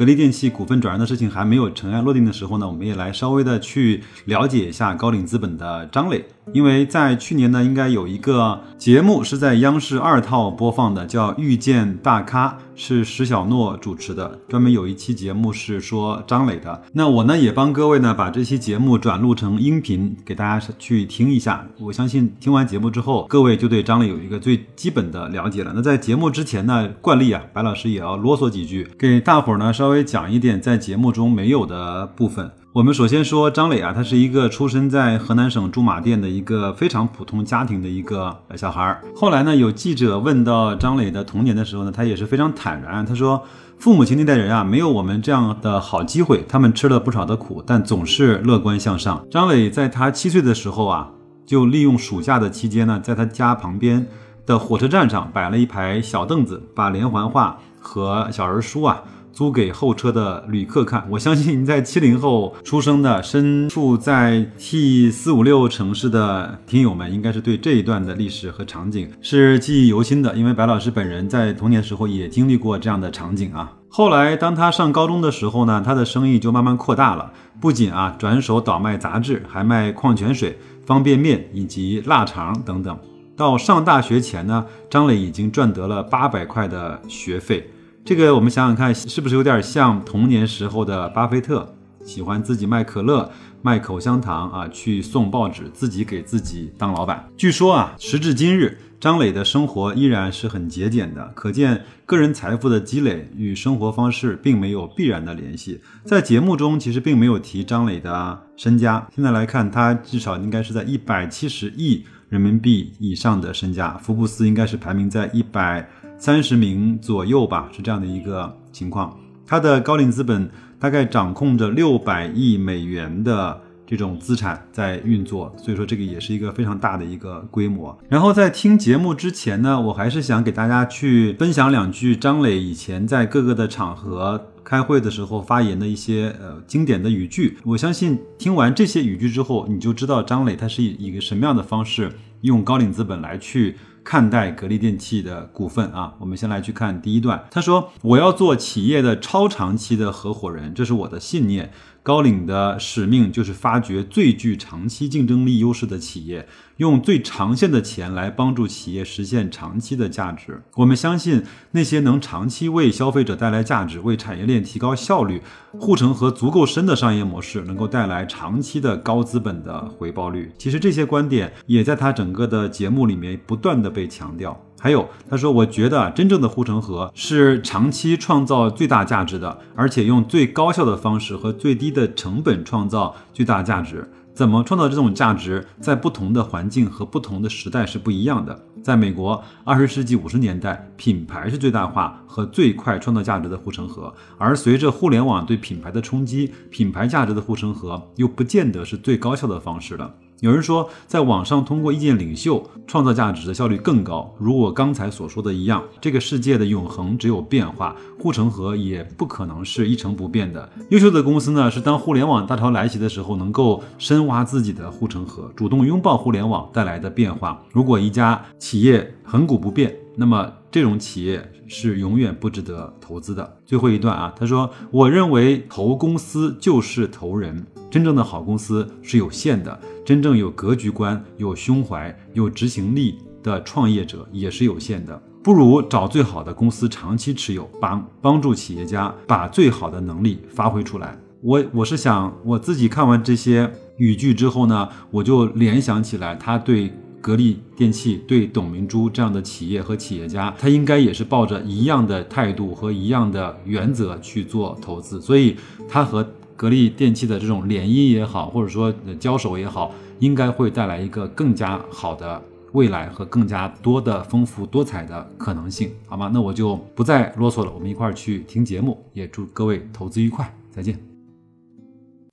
格力电器股份转让的事情还没有尘埃落定的时候呢，我们也来稍微的去了解一下高瓴资本的张磊。因为在去年呢，应该有一个节目是在央视二套播放的，叫《遇见大咖》，是石小诺主持的，专门有一期节目是说张磊的。那我呢也帮各位呢把这期节目转录成音频，给大家去听一下。我相信听完节目之后，各位就对张磊有一个最基本的了解了。那在节目之前呢，惯例啊，白老师也要啰嗦几句，给大伙儿呢稍 稍微讲一点在节目中没有的部分。我们首先说张磊啊，他是一个出生在河南省驻马店的一个非常普通家庭的一个小孩儿。后来呢，有记者问到张磊的童年的时候呢，他也是非常坦然，他说：“父母亲那代人啊，没有我们这样的好机会，他们吃了不少的苦，但总是乐观向上。”张磊在他七岁的时候啊，就利用暑假的期间呢，在他家旁边的火车站上摆了一排小凳子，把连环画和小人书啊。租给候车的旅客看，我相信在七零后出生的、身处在 T 四五六城市的听友们，应该是对这一段的历史和场景是记忆犹新的。因为白老师本人在童年时候也经历过这样的场景啊。后来当他上高中的时候呢，他的生意就慢慢扩大了，不仅啊转手倒卖杂志，还卖矿泉水、方便面以及腊肠等等。到上大学前呢，张磊已经赚得了八百块的学费。这个我们想想看，是不是有点像童年时候的巴菲特，喜欢自己卖可乐、卖口香糖啊，去送报纸，自己给自己当老板。据说啊，时至今日，张磊的生活依然是很节俭的，可见个人财富的积累与生活方式并没有必然的联系。在节目中，其实并没有提张磊的身家，现在来看，他至少应该是在一百七十亿人民币以上的身家，福布斯应该是排名在一百。三十名左右吧，是这样的一个情况。它的高瓴资本大概掌控着六百亿美元的这种资产在运作，所以说这个也是一个非常大的一个规模。然后在听节目之前呢，我还是想给大家去分享两句张磊以前在各个的场合开会的时候发言的一些呃经典的语句。我相信听完这些语句之后，你就知道张磊他是以一个什么样的方式用高瓴资本来去。看待格力电器的股份啊，我们先来去看第一段。他说：“我要做企业的超长期的合伙人，这是我的信念。”高瓴的使命就是发掘最具长期竞争力优势的企业，用最长线的钱来帮助企业实现长期的价值。我们相信那些能长期为消费者带来价值、为产业链提高效率、护城河足够深的商业模式，能够带来长期的高资本的回报率。其实这些观点也在他整个的节目里面不断的被强调。还有，他说：“我觉得真正的护城河是长期创造最大价值的，而且用最高效的方式和最低的成本创造最大价值。怎么创造这种价值，在不同的环境和不同的时代是不一样的。在美国，二十世纪五十年代，品牌是最大化和最快创造价值的护城河；而随着互联网对品牌的冲击，品牌价值的护城河又不见得是最高效的方式了。”有人说，在网上通过意见领袖创造价值的效率更高。如我刚才所说的一样，这个世界的永恒只有变化，护城河也不可能是一成不变的。优秀的公司呢，是当互联网大潮来袭的时候，能够深挖自己的护城河，主动拥抱互联网带来的变化。如果一家企业恒古不变，那么这种企业是永远不值得投资的。最后一段啊，他说：“我认为投公司就是投人。”真正的好公司是有限的，真正有格局观、有胸怀、有执行力的创业者也是有限的。不如找最好的公司长期持有，帮帮助企业家把最好的能力发挥出来。我我是想，我自己看完这些语句之后呢，我就联想起来，他对格力电器、对董明珠这样的企业和企业家，他应该也是抱着一样的态度和一样的原则去做投资，所以他和。格力电器的这种联姻也好，或者说交手也好，应该会带来一个更加好的未来和更加多的丰富多彩的可能性，好吗？那我就不再啰嗦了，我们一块儿去听节目，也祝各位投资愉快，再见。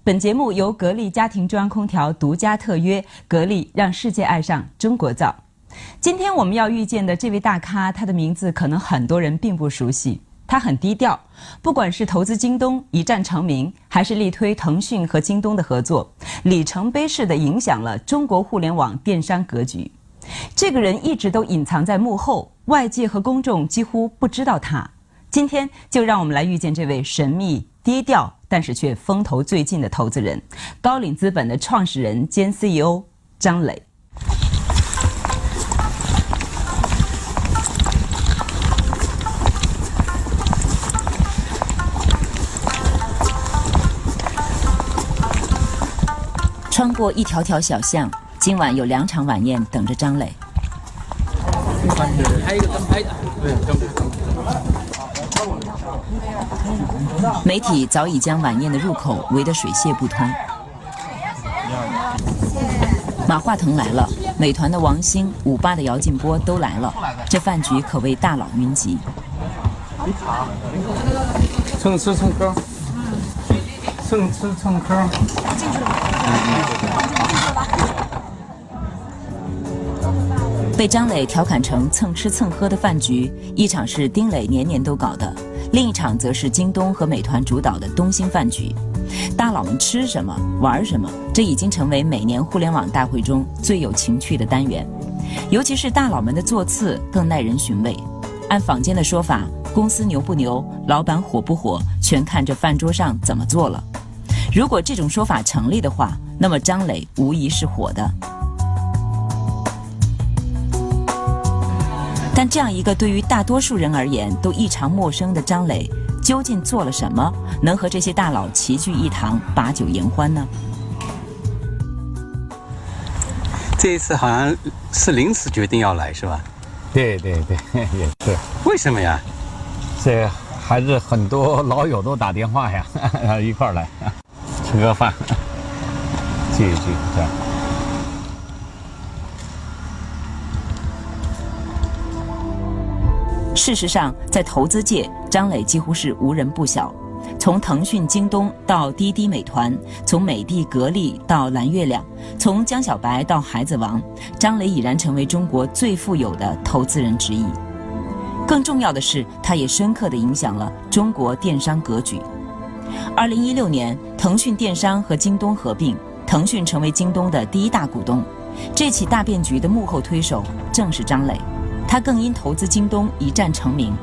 本节目由格力家庭中央空调独家特约，格力让世界爱上中国造。今天我们要遇见的这位大咖，他的名字可能很多人并不熟悉。他很低调，不管是投资京东一战成名，还是力推腾讯和京东的合作，里程碑式的影响了中国互联网电商格局。这个人一直都隐藏在幕后，外界和公众几乎不知道他。今天就让我们来遇见这位神秘低调，但是却风头最劲的投资人——高瓴资本的创始人兼 CEO 张磊。穿过一条条小巷，今晚有两场晚宴等着张磊。媒体早已将晚宴的入口围得水泄不通。马化腾来了，美团的王兴、五八的姚劲波都来了，这饭局可谓大佬云集。蹭吃蹭喝，蹭吃蹭喝。进去了吗？被张磊调侃成蹭吃蹭喝的饭局，一场是丁磊年年都搞的，另一场则是京东和美团主导的东兴饭局。大佬们吃什么玩什么，这已经成为每年互联网大会中最有情趣的单元。尤其是大佬们的座次更耐人寻味。按坊间的说法，公司牛不牛，老板火不火，全看这饭桌上怎么做了。如果这种说法成立的话，那么张磊无疑是火的。但这样一个对于大多数人而言都异常陌生的张磊，究竟做了什么，能和这些大佬齐聚一堂把酒言欢呢？这一次好像是临时决定要来，是吧？对对对，也是。为什么呀？这还是很多老友都打电话呀，一块儿来吃个饭，聚一聚，这样。事实上，在投资界，张磊几乎是无人不晓。从腾讯、京东到滴滴、美团，从美的、格力到蓝月亮，从江小白到孩子王，张磊已然成为中国最富有的投资人之一。更重要的是，他也深刻地影响了中国电商格局。二零一六年，腾讯电商和京东合并，腾讯成为京东的第一大股东。这起大变局的幕后推手正是张磊。他更因投资京东一战成名。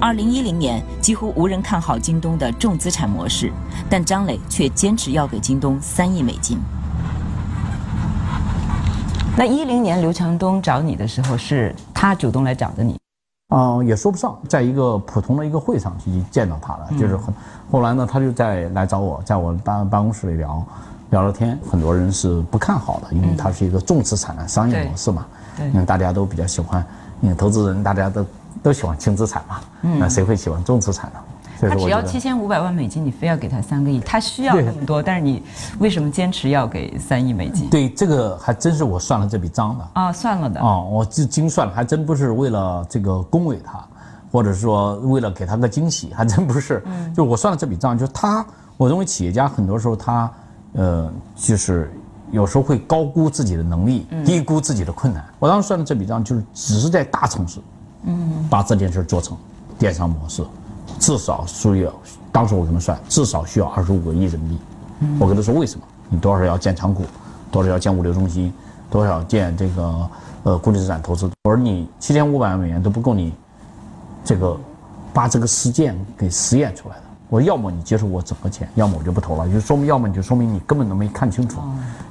二零一零年，几乎无人看好京东的重资产模式，但张磊却坚持要给京东三亿美金。那一零年刘强东找你的时候，是他主动来找的你？嗯，也说不上，在一个普通的一个会上去见到他了，就是很。后来呢，他就在来找我，在我办办公室里聊，聊聊天。很多人是不看好的，因为他是一个重资产的商业模式嘛，因为大家都比较喜欢。因为投资人大家都都喜欢轻资产嘛，那谁会喜欢重资产呢？他只要七千五百万美金，你非要给他三个亿，他需要那么多，但是你为什么坚持要给三亿美金？对，这个还真是我算了这笔账的啊，算了的啊，我精精算，还真不是为了这个恭维他，或者说为了给他个惊喜，还真不是。嗯，就我算了这笔账，就是他，我认为企业家很多时候他，呃，就是。有时候会高估自己的能力，低估自己的困难。我当时算的这笔账，就是只是在大城市，嗯，把这件事做成电商模式，至少需要，当时我跟他算，至少需要二十五个亿人民币。我跟他说为什么？你多少要建仓库，多少要建物流中心，多少建这个呃固定资产投资。我说你七千五百万美元都不够你这个把这个实践给实验出来的。我要么你接受我整个钱，要么我就不投了。就说明要么你就说明你根本都没看清楚，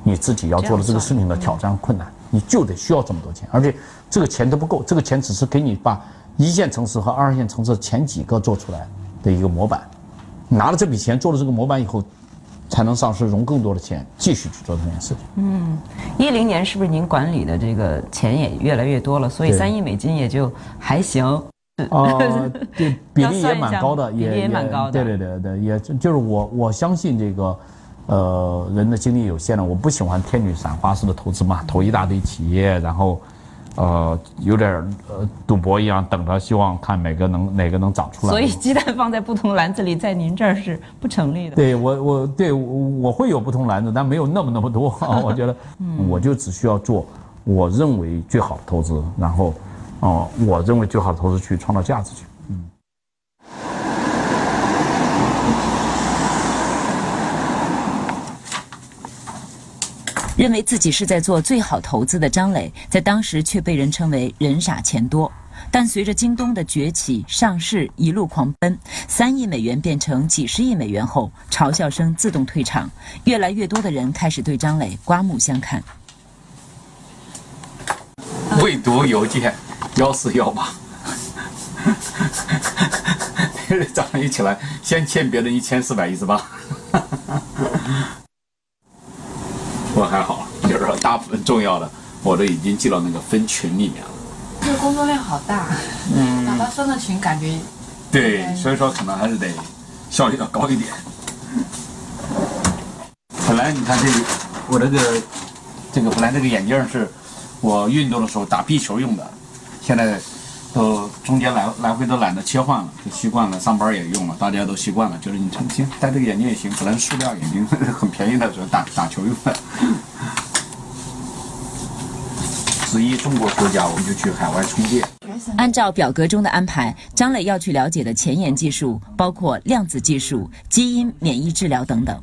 你自己要做的这个事情的挑战困难，你就得需要这么多钱，而且这个钱都不够，这个钱只是给你把一线城市和二线城市前几个做出来的一个模板。拿了这笔钱做了这个模板以后，才能上市融更多的钱，继续去做这件事情。嗯，一零年是不是您管理的这个钱也越来越多了？所以三亿美金也就还行。哦，对，比例也蛮高的，也也蛮高的。对对对对，也就是我我相信这个，呃，人的精力有限了，我不喜欢天女散花式的投资嘛，投一大堆企业，然后，呃，有点呃赌博一样，等着希望看哪个能哪个能长出来。所以鸡蛋放在不同篮子里，在您这儿是不成立的。对我我对我会有不同篮子，但没有那么那么多。我觉得，我就只需要做我认为最好的投资，然后，哦，我认为最好的投资去创造价值去。认为自己是在做最好投资的张磊，在当时却被人称为人傻钱多。但随着京东的崛起、上市一路狂奔，三亿美元变成几十亿美元后，嘲笑声自动退场，越来越多的人开始对张磊刮目相看。未读邮件幺四幺八，早上一起来先欠别人一千四百一十八。我还好，就是说大部分重要的我都已经记到那个分群里面了。这个工作量好大，嗯，哪怕分的群，感觉对，所以说可能还是得效率要高一点。本来你看这个，我这个这个本来这个眼镜是我运动的时候打壁球用的，现在。都中间来来回都懒得切换了，就习惯了。上班也用了，大家都习惯了。就是你成天戴这个眼镜也行，可能塑料眼镜，很便宜的，时候打 打球用的。十一中国国家，我们就去海外充电。按照表格中的安排，张磊要去了解的前沿技术包括量子技术、基因免疫治疗等等。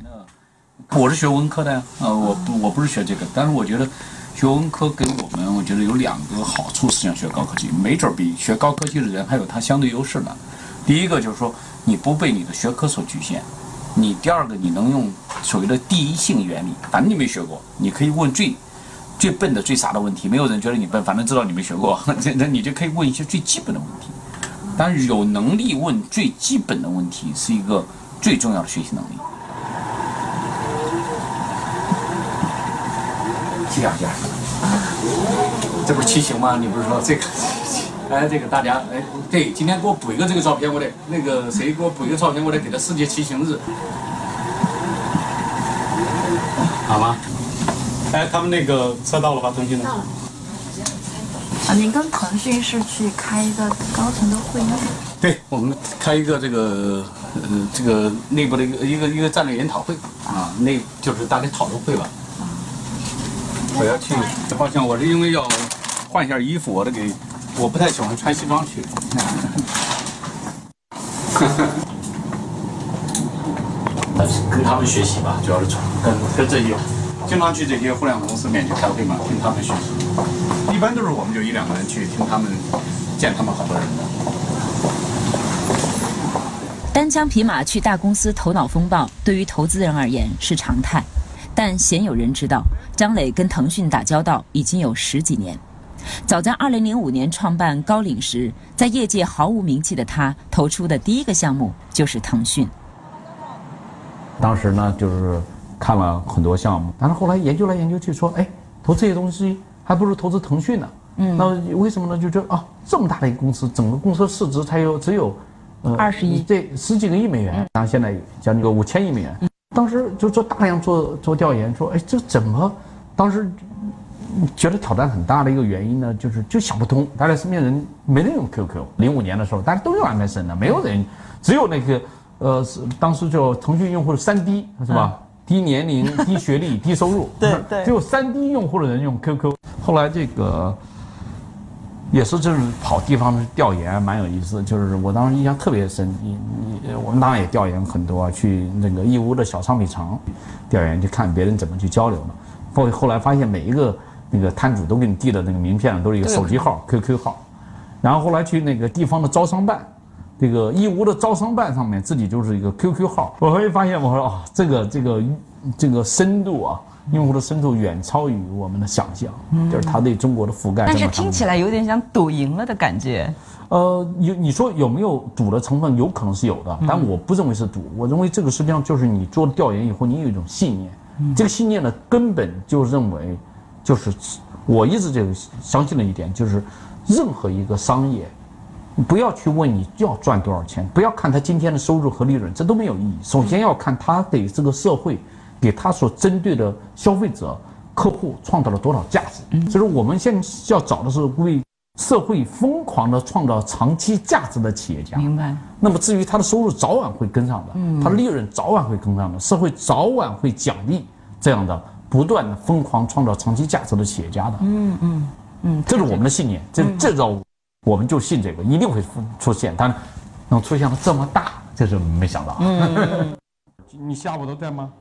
我是学文科的呀，呃，我我不是学这个，但是我觉得。学文科给我们，我觉得有两个好处，实际上学高科技，没准比学高科技的人还有他相对优势呢。第一个就是说，你不被你的学科所局限；你第二个，你能用所谓的第一性原理，反正你没学过，你可以问最 最笨的、最傻的问题，没有人觉得你笨，反正知道你没学过，那你就可以问一些最基本的问题。但是有能力问最基本的问题，是一个最重要的学习能力。这两件，这不是骑行吗？你不是说这个？哎，这个大家哎，对，今天给我补一个这个照片，我得那个谁给我补一个照片，我得给他世界骑行日，好吗？哎，他们那个车到了吧？腾讯的。到了。啊，您跟腾讯是去开一个高层的会议？对，我们开一个这个呃这个内部的一个一个一个战略研讨会啊，那就是大家讨论会吧。我要去，抱歉，我是因为要换一下衣服，我得给，我不太喜欢穿西装去。跟他们学习吧，主要是从跟跟这些经常去这些互联网公司面去开会嘛，听他们学习。一般都是我们就一两个人去听他们，见他们好多人的。单枪匹马去大公司头脑风暴，对于投资人而言是常态。但鲜有人知道，张磊跟腾讯打交道已经有十几年。早在2005年创办高瓴时，在业界毫无名气的他，投出的第一个项目就是腾讯。当时呢，就是看了很多项目，但是后来研究来研究去，说，哎，投这些东西还不如投资腾讯呢。嗯，那为什么呢？就觉得啊，这么大的一个公司，整个公司市值才有只有，呃，二十亿，这十几个亿美元，然后现在将近个五千亿美元。当时就做大量做做调研，说，哎，这怎么？当时觉得挑战很大的一个原因呢，就是就想不通。大家身边人没人用 QQ，零五年的时候，大家都用 MSN 的，没有人，只有那个，呃，是当时叫腾讯用户的三 D 是吧？低年龄、低学历、低收入，对 对，只有三低用户的人用 QQ。后来这个。也是就是跑地方的调研，蛮有意思。就是我当时印象特别深，你你我们当然也调研很多，去那个义乌的小商品城调研，去看别人怎么去交流的。后后来发现每一个那个摊主都给你递的那个名片都是一个手机号、QQ 号。然后后来去那个地方的招商办，这个义乌的招商办上面自己就是一个 QQ 号。我会发现，我说哦，这个这个这个深度啊。用户的深度远超于我们的想象，就是它对中国的覆盖。但是听起来有点像赌赢了的感觉。呃，有你说有没有赌的成分？有可能是有的，但我不认为是赌。我认为这个实际上就是你做了调研以后，你有一种信念。这个信念呢，根本就认为，就是我一直就相信的一点，就是任何一个商业，你不要去问你要赚多少钱，不要看他今天的收入和利润，这都没有意义。首先要看他给这个社会。给他所针对的消费者客户创造了多少价值。所以说，我们现在要找的是为社会疯狂的创造长期价值的企业家。明白。那么至于他的收入早晚会跟上的，他的利润早晚会跟上的，社会早晚会奖励这样的不断的疯狂创造长期价值的企业家的。嗯嗯嗯，这是我们的信念，这这招我们就信这个一定会出现，但是能出现的这么大，这是没想到。你下午都在吗？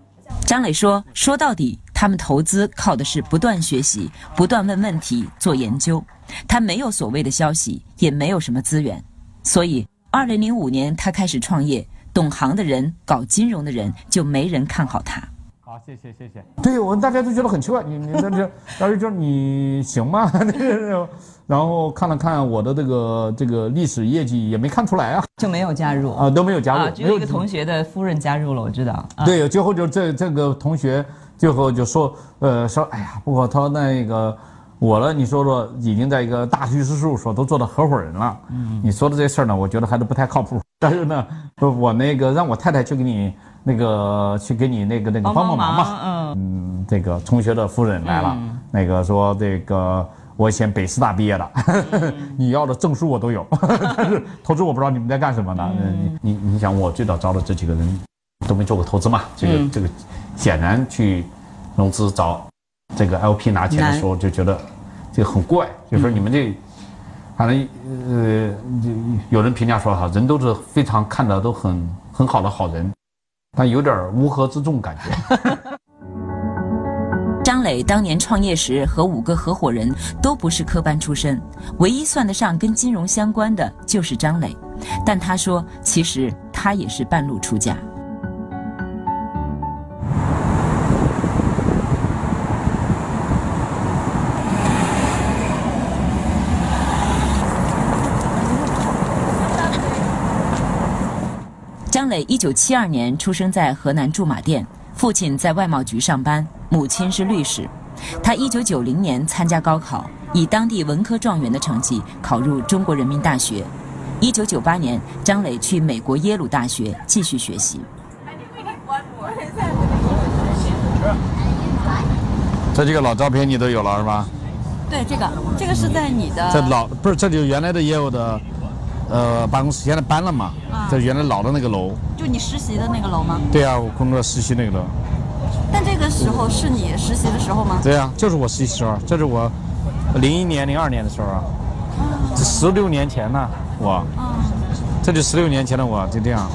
张磊说：“说到底，他们投资靠的是不断学习、不断问问题、做研究。他没有所谓的消息，也没有什么资源，所以，二零零五年他开始创业，懂行的人、搞金融的人就没人看好他。好，谢谢谢谢。对我们大家都觉得很奇怪，你你在这，当时就你行吗？然后看了看我的这个这个历史业绩，也没看出来啊，就没有加入啊，都没有加入，只有一个同学的夫人加入了，我知道。对，最后就这这个同学最后就说，呃，说哎呀，不过他那个我呢，你说说，已经在一个大律师事务所都做到合伙人了，嗯，你说的这事儿呢，我觉得还是不太靠谱。但是呢，我那个让我太太去给你那个去给你那个那个帮帮忙嘛，嗯，这个同学的夫人来了，那个说这个。我以前北师大毕业的，你要的证书我都有，但是投资我不知道你们在干什么呢？你你你想，我最早招的这几个人都没做过投资嘛？这个这个显然去融资找这个 LP 拿钱的时候就觉得这个很怪，就说你们这反正呃有人评价说哈，人都是非常看的都很很好的好人，但有点乌合之众感觉。张磊当年创业时和五个合伙人都不是科班出身，唯一算得上跟金融相关的就是张磊。但他说，其实他也是半路出家。张磊一九七二年出生在河南驻马店，父亲在外贸局上班。母亲是律师，他一九九零年参加高考，以当地文科状元的成绩考入中国人民大学。一九九八年，张磊去美国耶鲁大学继续学习。这几个老照片你都有了是吧？对，这个这个是在你的。这老不是，这就原来的业务的，呃，办公室现在搬了嘛？啊。这原来老的那个楼。就你实习的那个楼吗？对啊，我工作实习那个楼。但这个时候是你实习的时候吗？对啊，就是我实习时候，这是我零一年、零二年的时候啊，这十六年前呢，我，这就十六年前的我就这样。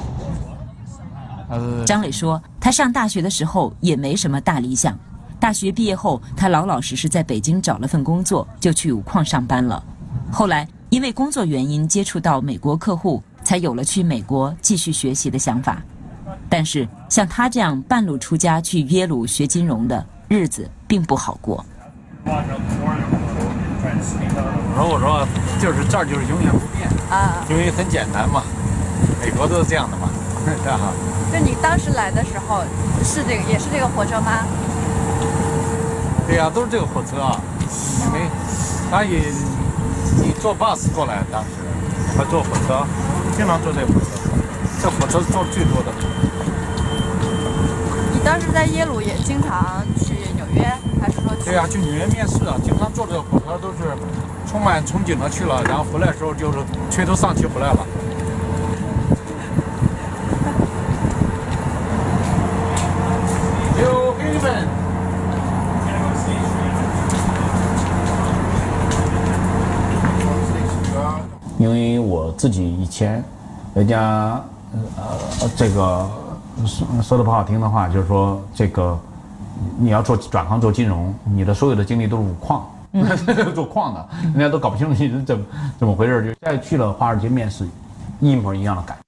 张磊说，他上大学的时候也没什么大理想，大学毕业后，他老老实实在北京找了份工作，就去五矿上班了。后来因为工作原因接触到美国客户，才有了去美国继续学习的想法。但是像他这样半路出家去耶鲁学金融的日子并不好过。我说我说就是这儿就是永远不变啊，因为很简单嘛，美国都是这样的嘛，是吧？就你当时来的时候是这个也是这个火车吗？对呀，都是这个火车啊，没，他也你坐 bus 过来当时，还坐火车，经常坐这个火车，这火车坐最多的。当时在耶鲁也经常去纽约，还是说？对呀，去纽约面试啊，经常坐这个火车都是充满憧憬的去了，然后回来的时候就是垂头丧气回来了。有黑粉。因为我自己以前，人家呃这个。说说的不好听的话，就是说这个你要做转行做金融，你的所有的精力都是五矿，做矿的，人家都搞不清楚你是怎么怎么回事。就再去了华尔街面试，一模一样的感觉，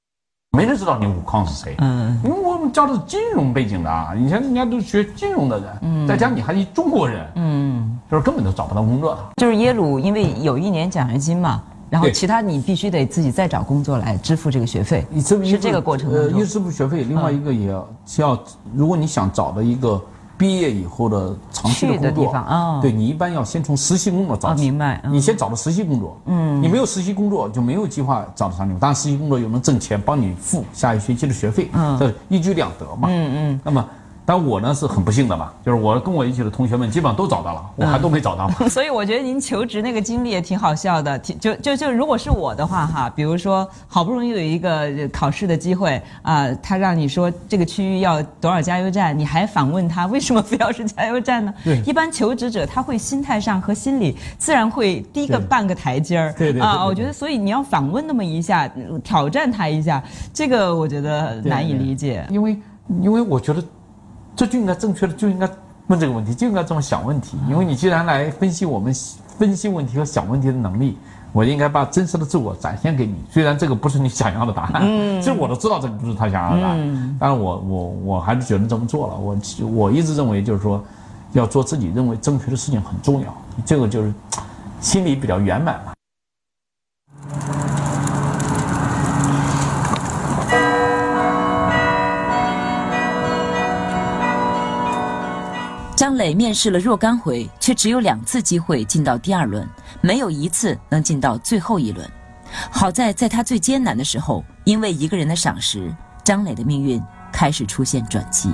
没人知道你五矿是谁。嗯，因为我们教的是金融背景的啊，以前人家都学金融的人，嗯，再加上你还是中国人，嗯，就是根本都找不到工作的。就是耶鲁，因为有一年奖学金嘛。然后其他你必须得自己再找工作来支付这个学费，是这个过程。呃，一个支付学费，另外一个也要要，如果你想找到一个毕业以后的长期的工作啊，对你一般要先从实习工作找起。明白。你先找到实习工作，嗯，你没有实习工作就没有计划找到长期。当然，实习工作又能挣钱，帮你付下一学期的学费，嗯，这一举两得嘛。嗯嗯。那么但我呢是很不幸的嘛，就是我跟我一起的同学们基本上都找到了，我还都没找到。所以我觉得您求职那个经历也挺好笑的，挺就就就如果是我的话哈，比如说好不容易有一个考试的机会啊，他让你说这个区域要多少加油站，你还反问他为什么非要是加油站呢？对，一般求职者他会心态上和心理自然会低个半个台阶儿。对对啊，我觉得所以你要反问那么一下，挑战他一下，这个我觉得难以理解。因为因为我觉得。这就应该正确的，就应该问这个问题，就应该这么想问题。因为你既然来分析我们分析问题和想问题的能力，我应该把真实的自我展现给你。虽然这个不是你想要的答案，其实我都知道这个不是他想要的答案，但是我我我还是决定这么做了。我我一直认为就是说，要做自己认为正确的事情很重要，这个就是心里比较圆满嘛。张磊面试了若干回，却只有两次机会进到第二轮，没有一次能进到最后一轮。好在在他最艰难的时候，因为一个人的赏识，张磊的命运开始出现转机。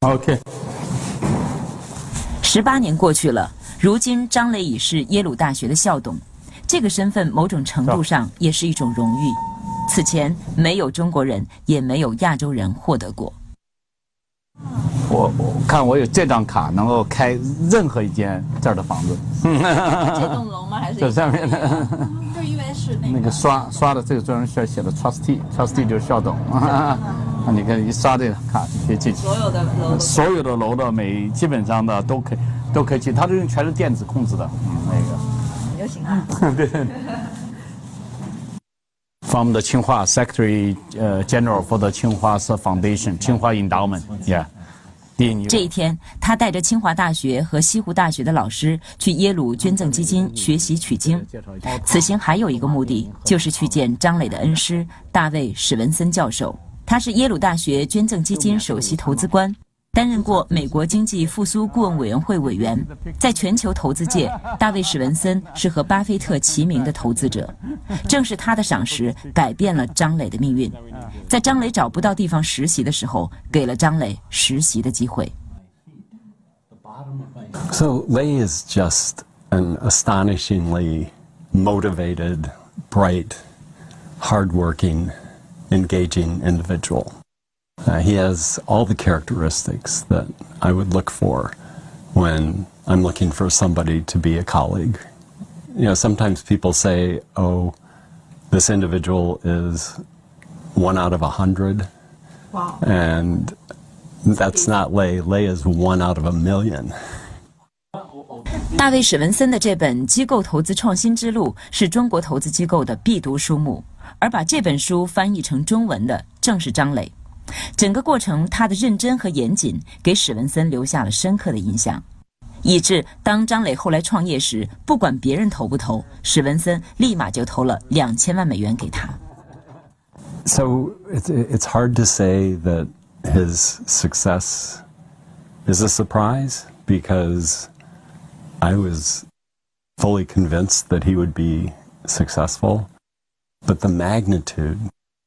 OK，十八年过去了，如今张磊已是耶鲁大学的校董，这个身份某种程度上也是一种荣誉。此前没有中国人，也没有亚洲人获得过。我我看我有这张卡，能够开任何一间这儿的房子。这栋楼吗？还是这上面的？就因为是那个刷刷的这个专门需要写的 trustee，trustee 就是校董。啊，你看一刷这个卡就可以进去。所有的楼，所有的楼的每基本上的都可以都可以进，它这用全是电子控制的。嗯，那个。有型啊。对。From the Tsinghua Secretary General for the Tsinghua Foundation, Tsinghua Endowment. Yeah. 这一天，他带着清华大学和西湖大学的老师去耶鲁捐赠基金学习取经。此行还有一个目的，就是去见张磊的恩师大卫史文森教授。他是耶鲁大学捐赠基金首席投资官。担任过美国经济复苏顾问委员会委员，在全球投资界，大卫史文森是和巴菲特齐名的投资者。正是他的赏识改变了张磊的命运，在张磊找不到地方实习的时候，给了张磊实习的机会。So Lei is just an astonishingly motivated, bright, hardworking, engaging individual. Uh, he has all the characteristics that I would look for when I'm looking for somebody to be a colleague. You know, sometimes people say, oh, this individual is one out of a hundred. Wow. And that's not Lay. Lay is one out of a million. 大卫史文森的这本《机构投资创新之路》是中国投资机构的必读书目，而把这本书翻译成中文的正是张磊。 整个过程，他的认真和严谨给史文森留下了深刻的印象，以致当张磊后来创业时，不管别人投不投，史文森立马就投了两千万美元给他。So it's it's hard to say that his success is a surprise because I was fully convinced that he would be successful, but the magnitude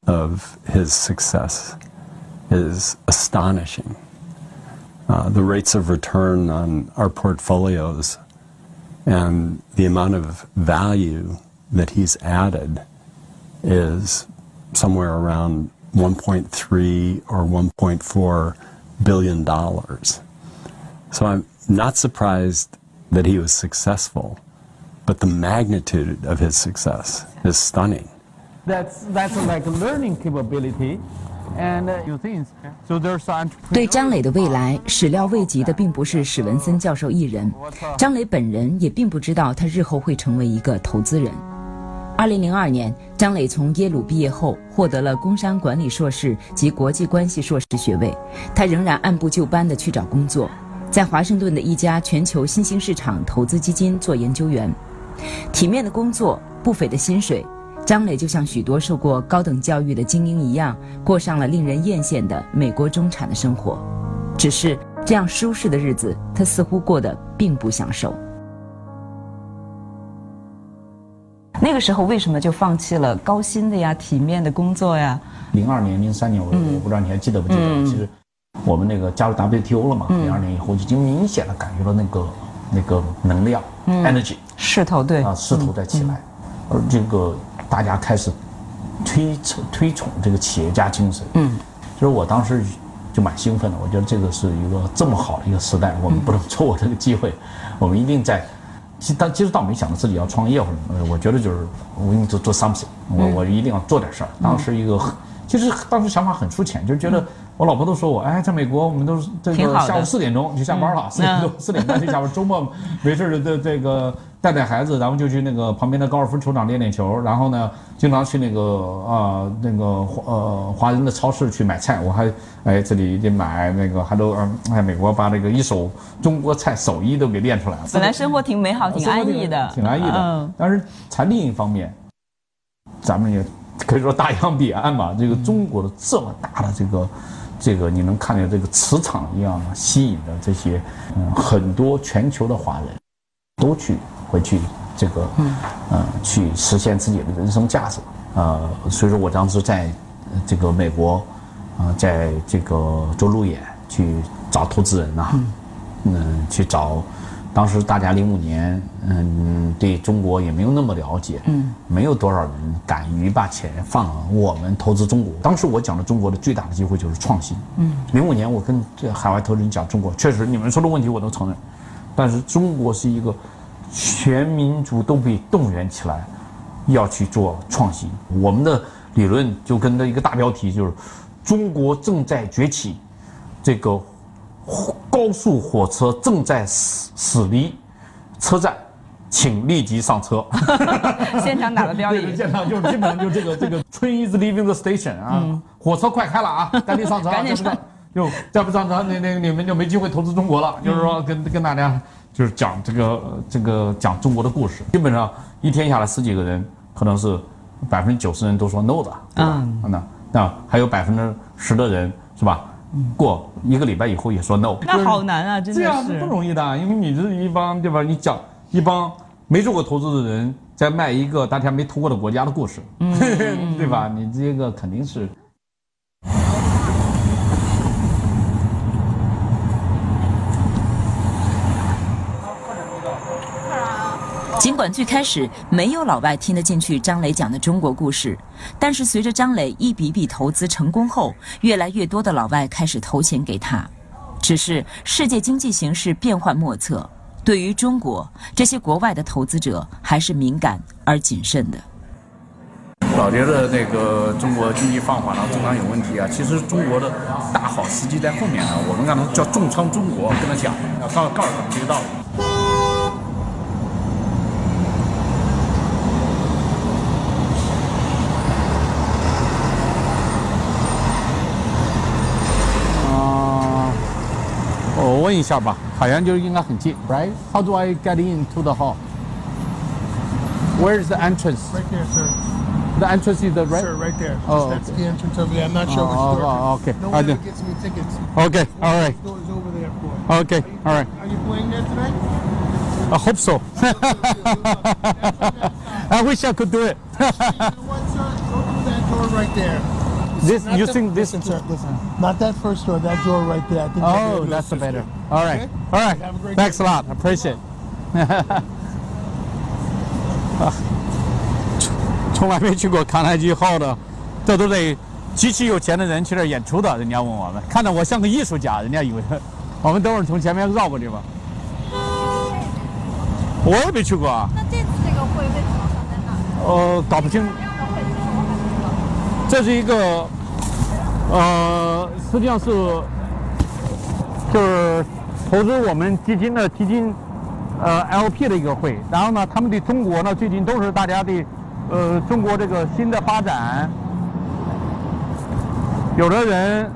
of his success is astonishing. Uh, the rates of return on our portfolios and the amount of value that he's added is somewhere around 1.3 or 1.4 billion dollars. So I'm not surprised that he was successful, but the magnitude of his success is stunning. That's that's like learning capability 对张磊的未来始料未及的，并不是史文森教授一人，张磊本人也并不知道他日后会成为一个投资人。二零零二年，张磊从耶鲁毕业后，获得了工商管理硕士及国际关系硕士学位。他仍然按部就班地去找工作，在华盛顿的一家全球新兴市场投资基金做研究员，体面的工作，不菲的薪水。张磊就像许多受过高等教育的精英一样，过上了令人艳羡的美国中产的生活。只是这样舒适的日子，他似乎过得并不享受。那个时候为什么就放弃了高薪的呀、体面的工作呀？零二年、零三年，我我不知道你还记得不记得？其实我们那个加入 WTO 了嘛，零二年以后已经明显的感觉到那个那个能量 energy 势头对啊势头在起来，而这个大家开始推崇推崇这个企业家精神。嗯，就是我当时就蛮兴奋的，我觉得这个是一个这么好的一个时代，我们不能错过这个机会，我们一定在。其实但其实倒没想到自己要创业或者什么，我觉得就是我应该做做 something，我我一定要做点事儿。当时一个很，其实当时想法很粗浅，就觉得我老婆都说我，哎，在美国我们都是这个下午四点钟就下班了，四点多四点半就下班，周末没事儿的这个带带孩子，然后就去那个旁边的高尔夫球场练练球，然后呢，经常去那个啊、那个华呃华人的超市去买菜，我还哎这里得买那个还都嗯哎美国把这个一手中国菜手艺都给练出来了。本来生活挺美好、挺安逸的，挺安逸的。嗯，但是在另一方面，咱们也可以说大洋彼岸吧。这个中国的这么大的这个，这个你能看见这个磁场一样吸引的这些，嗯，很多全球的华人都去回去这个，嗯，呃，去实现自己的人生价值。呃，所以说我当时在呃这个美国，啊、在这个做路演去找投资人呐、嗯，去找，当时大家零五年，嗯，对中国也没有那么了解，嗯，没有多少人敢于把钱放我们投资中国。当时我讲的中国的最大的机会就是创新，嗯，零五年我跟这海外投资人讲中国，确实你们说的问题我都承认，但是中国是一个全民族都被动员起来，要去做创新。我们的理论就跟着一个大标题就是中国正在崛起，这个火高速火车正在驶驶离车站，请立即上车。现场打的标语，现场就是基本上就这个这个 train is leaving the station 啊，火车快开了啊，赶紧上车啊，赶紧上就再不上车，那那你们就没机会投资中国了。就是说跟跟大家就是讲这个这个讲中国的故事，基本上一天下来十几个人，可能是百分之九十人都说 no 的，对吧？那那还有百分之十的人是吧？过一个礼拜以后也说 no，那好难啊，真的这样是不容易的，因为你这一帮对吧？你讲一帮没做过投资的人在卖一个大家没投过的国家的故事，嗯 对吧？你这个肯定是尽管最开始没有老外听得进去张磊讲的中国故事，但是随着张磊一笔笔投资成功后，越来越多的老外开始投钱给他。只是世界经济形势变幻莫测，对于中国这些国外的投资者还是敏感而谨慎的。老觉得那个中国经济放缓了，增长有问题啊。其实中国的大好时机在后面呢。我们让他叫重仓中国，跟他讲，要告告诉他们这个道理。问一下吧，好像就应该很近，right？How do I get into the hall? Where is the entrance? Right there, sir. The entrance is the right. Sir, right there. Oh, That's okay. the entrance over there. I'm not sure Oh, which oh, door. oh, okay. No I one do- ever gets me tickets. Okay, all right. Which door is over there for? Okay, all right. Are you playing there tonight? I hope so. I wish I could do it. you know what, sir? Go through that door right there. This Not you the- think this? Listen, sir, listen. Not that first door. That door right there. I think Oh, that's the better. All right, Okay? all right. Have a great Thanks a lot. Appreciate. 啊，从从来没去过卡耐基 hall 的，这都得极其有钱的人去那儿演出的。人家问我们，看到我像个艺术家，人家以为我们等会儿从前面绕过去吧。我也没去过啊，那这次这个会为什么放在哪？呃，搞不清。这样的会是什么还不知道。这是一个，呃，实际上是就是投资我们基金的基金，呃，LP 的一个会。然后呢，他们对中国呢，最近都是大家对，呃，中国这个新的发展，有的人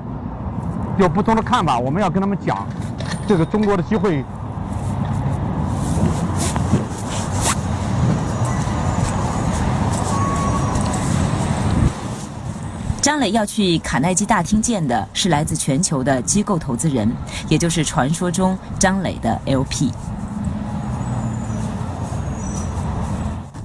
有不同的看法，我们要跟他们讲这个中国的机会。张磊要去卡耐基大厅见的是来自全球的机构投资人，也就是传说中张磊的 LP。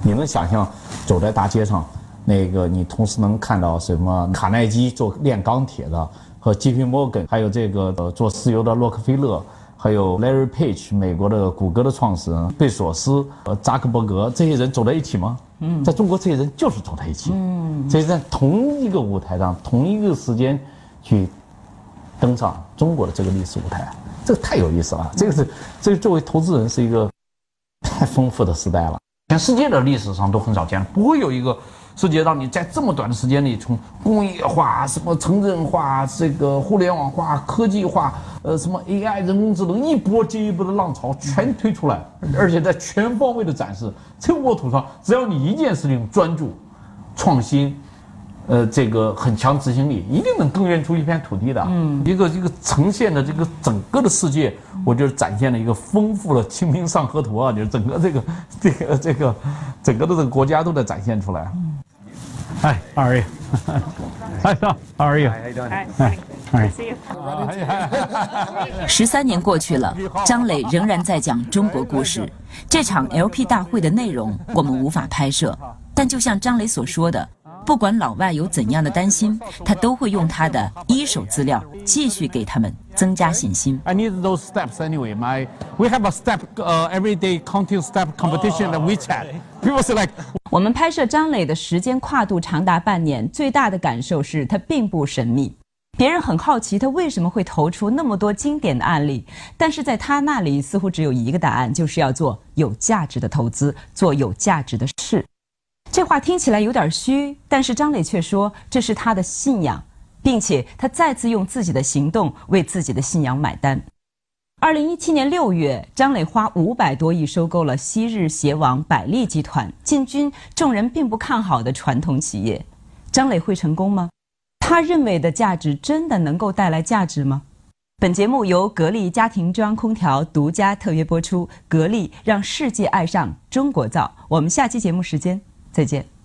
你能想象走在大街上，那个你同时能看到什么卡耐基做炼钢铁的，和 J.P. Morgan，还有这个做石油的洛克菲勒，还有 Larry Page，美国的谷歌的创始人贝索斯，呃扎克伯格，这些人走在一起吗？嗯，在中国这些人就是走在一起，嗯，所以在同一个舞台上，同一个时间去登上中国的这个历史舞台，这个太有意思了。这个是，这个作为投资人是一个太丰富的时代了，全世界的历史上都很少见，不会有一个世界让你在这么短的时间里，从工业化、什么城镇化、这个互联网化、科技化，呃，什么 AI 人工智能一波接一波的浪潮全推出来，而且在全方位的展示。这沃土上，只要你一件事情专注、创新。呃，这个很强执行力，一定能耕耘出一片土地的。嗯，一个一个呈现的这个整个的世界，我就是展现了一个丰富的《清明上河图》啊，就是整个这个这个这个整个的这个国家都在展现出来。Hi, how are you? Hi, how are you? Hi, hi. 十三年过去了，张磊仍然在讲中国故事。这场 LP 大会的内容我们无法拍摄，但就像张磊所说的。不管老外有怎样的担心，他都会用他的一手资料继续给他们增加信心。I need those steps anyway. My we have a step uh every day counting step competition at WeChat. People say like 我们拍摄张磊的时间跨度长达半年，最大的感受是他并不神秘。别人很好奇他为什么会投出那么多经典的案例，但是在他那里似乎只有一个答案，就是要做有价值的投资，做有价值的事。这话听起来有点虚，但是张磊却说这是他的信仰，并且他再次用自己的行动为自己的信仰买单。二零一七年六月，张磊花五百多亿收购了昔日鞋王百利集团，进军众人并不看好的传统企业。张磊会成功吗？他认为的价值真的能够带来价值吗？本节目由格力家庭中央空调独家特约播出，格力让世界爱上中国造。我们下期节目时间。再见。